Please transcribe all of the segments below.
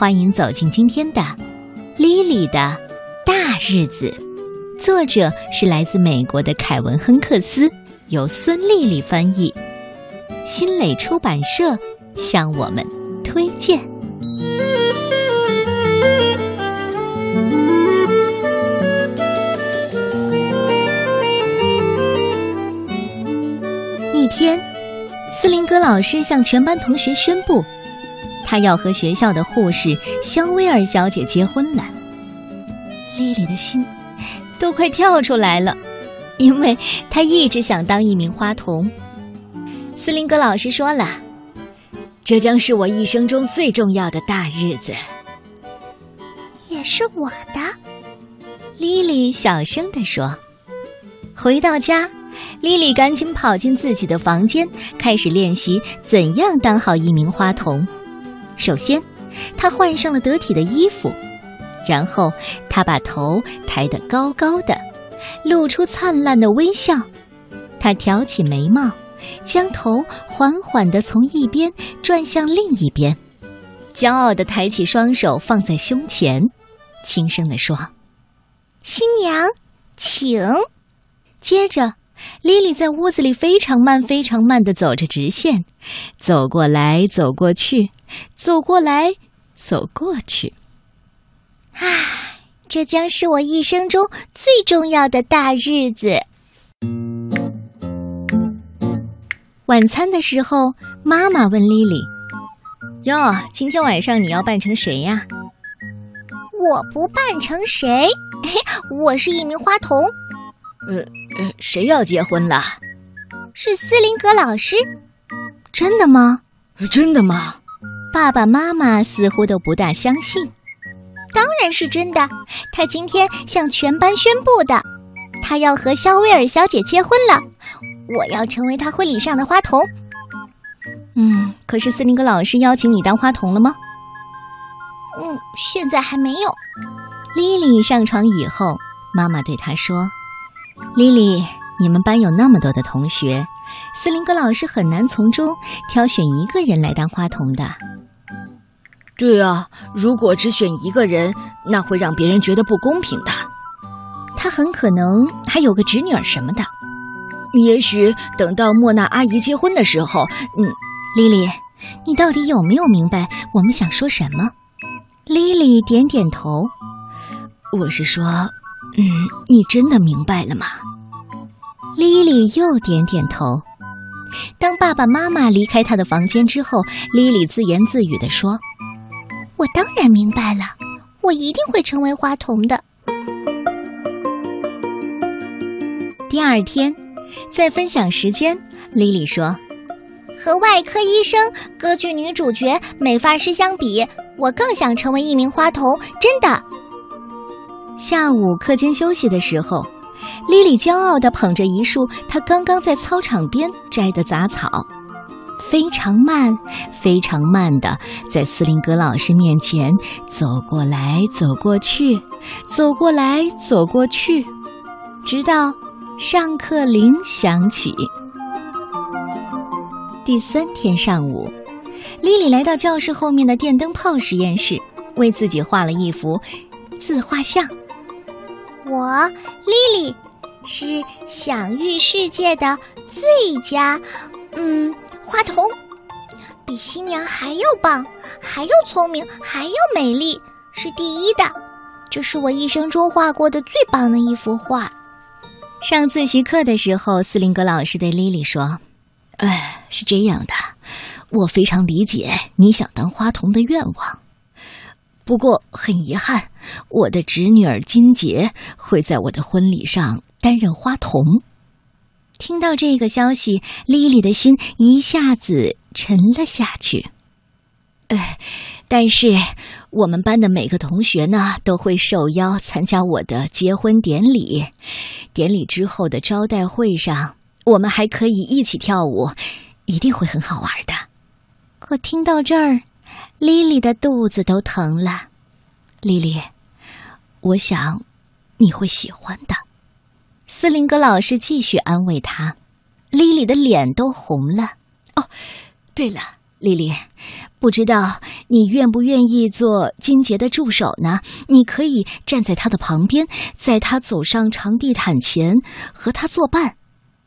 欢迎走进今天的《莉莉的大日子》，作者是来自美国的凯文·亨克斯，由孙丽丽翻译，新蕾出版社向我们推荐。一天，斯林格老师向全班同学宣布。他要和学校的护士肖威尔小姐结婚了，莉莉的心都快跳出来了，因为她一直想当一名花童。斯林格老师说了：“这将是我一生中最重要的大日子。”也是我的，莉莉小声地说。回到家，莉莉赶紧跑进自己的房间，开始练习怎样当好一名花童。首先，她换上了得体的衣服，然后她把头抬得高高的，露出灿烂的微笑。她挑起眉毛，将头缓缓地从一边转向另一边，骄傲地抬起双手放在胸前，轻声地说：“新娘，请。”接着，莉莉在屋子里非常慢、非常慢地走着直线，走过来，走过去。走过来，走过去。唉，这将是我一生中最重要的大日子。晚餐的时候，妈妈问莉莉：“哟，今天晚上你要扮成谁呀？”“我不扮成谁，我是一名花童。”“呃呃，谁要结婚了？”“是斯林格老师。”“真的吗？”“真的吗？”爸爸妈妈似乎都不大相信。当然是真的，他今天向全班宣布的，他要和肖威尔小姐结婚了。我要成为他婚礼上的花童。嗯，可是斯林格老师邀请你当花童了吗？嗯，现在还没有。莉莉上床以后，妈妈对她说：“莉莉，你们班有那么多的同学，斯林格老师很难从中挑选一个人来当花童的。”对啊，如果只选一个人，那会让别人觉得不公平的。他很可能还有个侄女儿什么的。也许等到莫娜阿姨结婚的时候，嗯，莉莉，你到底有没有明白我们想说什么？莉莉点点头。我是说，嗯，你真的明白了吗？莉莉又点点头。当爸爸妈妈离开她的房间之后，莉莉自言自语地说。我当然明白了，我一定会成为花童的。第二天，在分享时间，莉莉说：“和外科医生、歌剧女主角、美发师相比，我更想成为一名花童。”真的。下午课间休息的时候，莉莉骄傲地捧着一束她刚刚在操场边摘的杂草。非常慢，非常慢的，在斯林格老师面前走过来走过去，走过来走过去，直到上课铃响起。第三天上午，莉莉来到教室后面的电灯泡实验室，为自己画了一幅自画像。我，莉莉，是享誉世界的最佳，嗯。花童比新娘还要棒，还要聪明，还要美丽，是第一的。这是我一生中画过的最棒的一幅画。上自习课的时候，斯林格老师对莉莉说：“哎，是这样的，我非常理解你想当花童的愿望。不过很遗憾，我的侄女儿金杰会在我的婚礼上担任花童。”听到这个消息，莉莉的心一下子沉了下去。哎，但是我们班的每个同学呢都会受邀参加我的结婚典礼。典礼之后的招待会上，我们还可以一起跳舞，一定会很好玩的。可听到这儿，莉莉的肚子都疼了。莉莉，我想你会喜欢的。斯林格老师继续安慰他，莉莉的脸都红了。哦，对了，丽丽，不知道你愿不愿意做金杰的助手呢？你可以站在他的旁边，在他走上长地毯前和他作伴。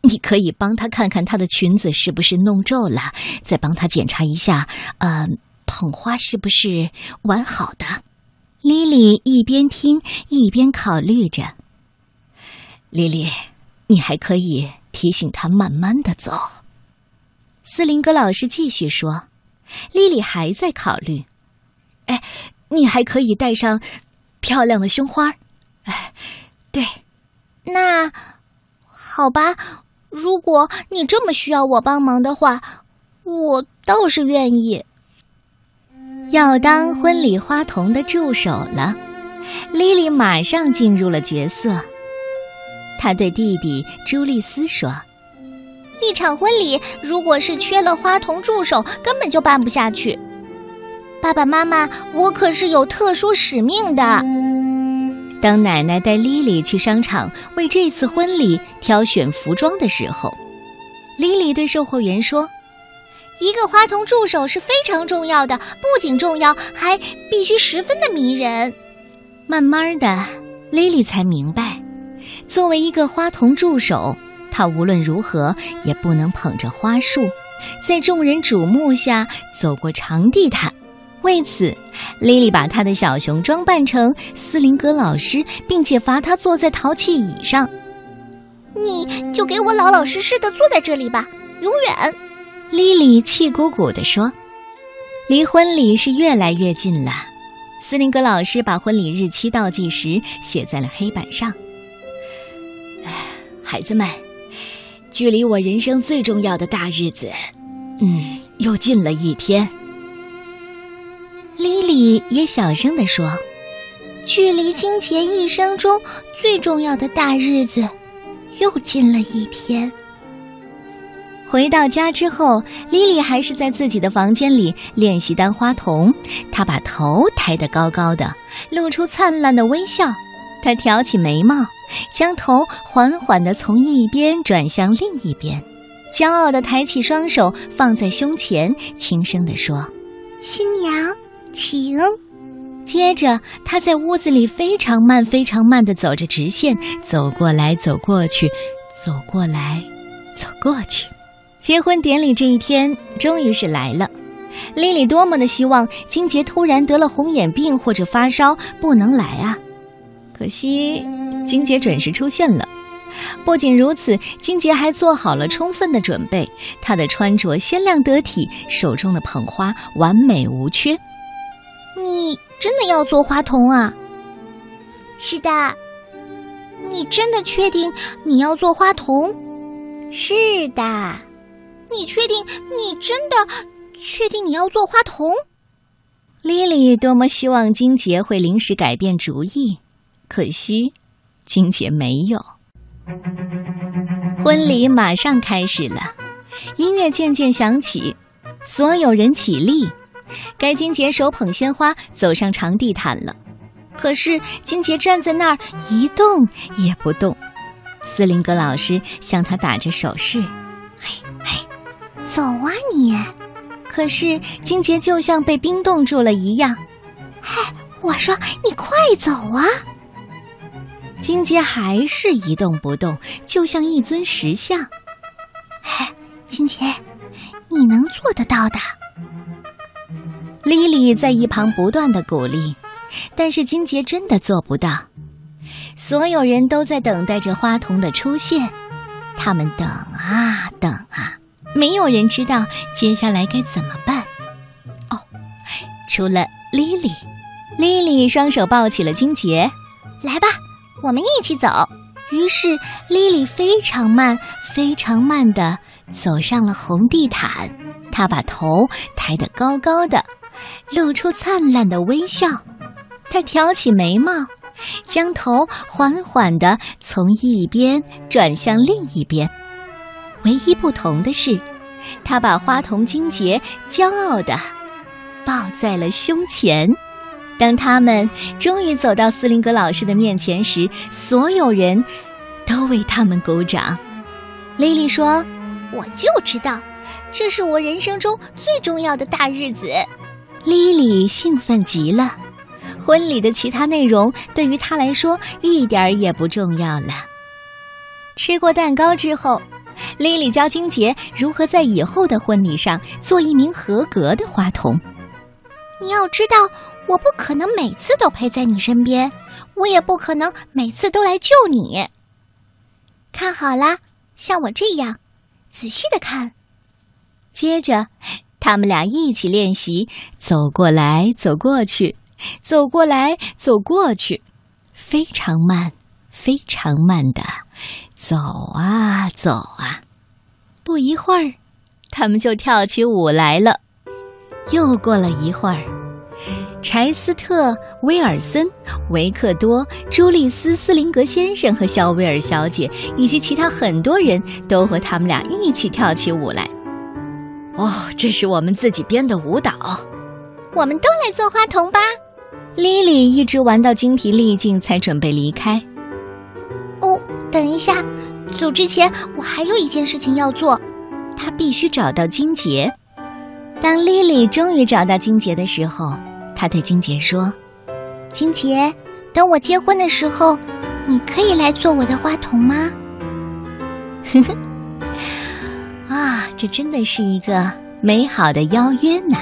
你可以帮他看看他的裙子是不是弄皱了，再帮他检查一下，呃，捧花是不是完好的。莉莉一边听一边考虑着。莉莉，你还可以提醒他慢慢的走。斯林格老师继续说：“莉莉还在考虑。哎，你还可以戴上漂亮的胸花。哎，对，那好吧。如果你这么需要我帮忙的话，我倒是愿意。要当婚礼花童的助手了，莉莉马上进入了角色。他对弟弟朱丽斯说。”一场婚礼，如果是缺了花童助手，根本就办不下去。爸爸妈妈，我可是有特殊使命的。当奶奶带莉莉去商场为这次婚礼挑选服装的时候，莉莉对售货员说：“一个花童助手是非常重要的，不仅重要，还必须十分的迷人。”慢慢的，莉莉才明白，作为一个花童助手。他无论如何也不能捧着花束，在众人瞩目下走过长地毯。为此，莉莉把她的小熊装扮成斯林格老师，并且罚他坐在淘气椅上。你就给我老老实实的坐在这里吧，永远。莉莉气鼓鼓地说：“离婚礼是越来越近了。”斯林格老师把婚礼日期倒计时写在了黑板上。孩子们。距离我人生最重要的大日子，嗯，又近了一天。莉莉也小声地说：“距离金杰一生中最重要的大日子，又近了一天。”回到家之后，莉莉还是在自己的房间里练习当花童。她把头抬得高高的，露出灿烂的微笑。她挑起眉毛。将头缓缓地从一边转向另一边，骄傲地抬起双手放在胸前，轻声地说：“新娘，请。”接着，他在屋子里非常慢、非常慢地走着直线，走过来，走过去，走过来，走过去。结婚典礼这一天终于是来了。莉莉多么的希望金杰突然得了红眼病或者发烧不能来啊！可惜。金杰准时出现了。不仅如此，金杰还做好了充分的准备。他的穿着鲜亮得体，手中的捧花完美无缺。你真的要做花童啊？是的。你真的确定你要做花童？是的。你确定？你真的确定你要做花童？莉莉多么希望金杰会临时改变主意，可惜。金杰没有。婚礼马上开始了，音乐渐渐响起，所有人起立。该金杰手捧鲜花走上长地毯了，可是金杰站在那儿一动也不动。斯林格老师向他打着手势：“嘿，嘿，走啊你！”可是金杰就像被冰冻住了一样。嘿，我说你快走啊！金杰还是一动不动，就像一尊石像。嘿，金杰，你能做得到的。莉莉在一旁不断的鼓励，但是金杰真的做不到。所有人都在等待着花童的出现，他们等啊等啊，没有人知道接下来该怎么办。哦，除了莉莉，莉莉双手抱起了金杰，来吧。我们一起走。于是，莉莉非常慢、非常慢地走上了红地毯。她把头抬得高高的，露出灿烂的微笑。她挑起眉毛，将头缓缓地从一边转向另一边。唯一不同的是，她把花童金杰骄傲地抱在了胸前。当他们终于走到斯林格老师的面前时，所有人都为他们鼓掌。莉莉说：“我就知道，这是我人生中最重要的大日子。莉莉兴奋极了，婚礼的其他内容对于她来说一点儿也不重要了。吃过蛋糕之后，莉莉教金杰如何在以后的婚礼上做一名合格的花童。你要知道，我不可能每次都陪在你身边，我也不可能每次都来救你。看好啦，像我这样，仔细的看。接着。他们俩一起练习，走过来，走过去，走过来，走过去，非常慢，非常慢的走啊走啊。不一会儿，他们就跳起舞来了。又过了一会儿，柴斯特·威尔森、维克多、朱利斯·斯林格先生和肖威尔小姐以及其他很多人都和他们俩一起跳起舞来。哦，这是我们自己编的舞蹈，我们都来做花童吧。莉莉一直玩到精疲力尽，才准备离开。哦，等一下，走之前我还有一件事情要做，她必须找到金杰。当莉莉终于找到金杰的时候，他对金杰说：“金杰，等我结婚的时候，你可以来做我的花童吗？”呵呵。啊，这真的是一个美好的邀约呢。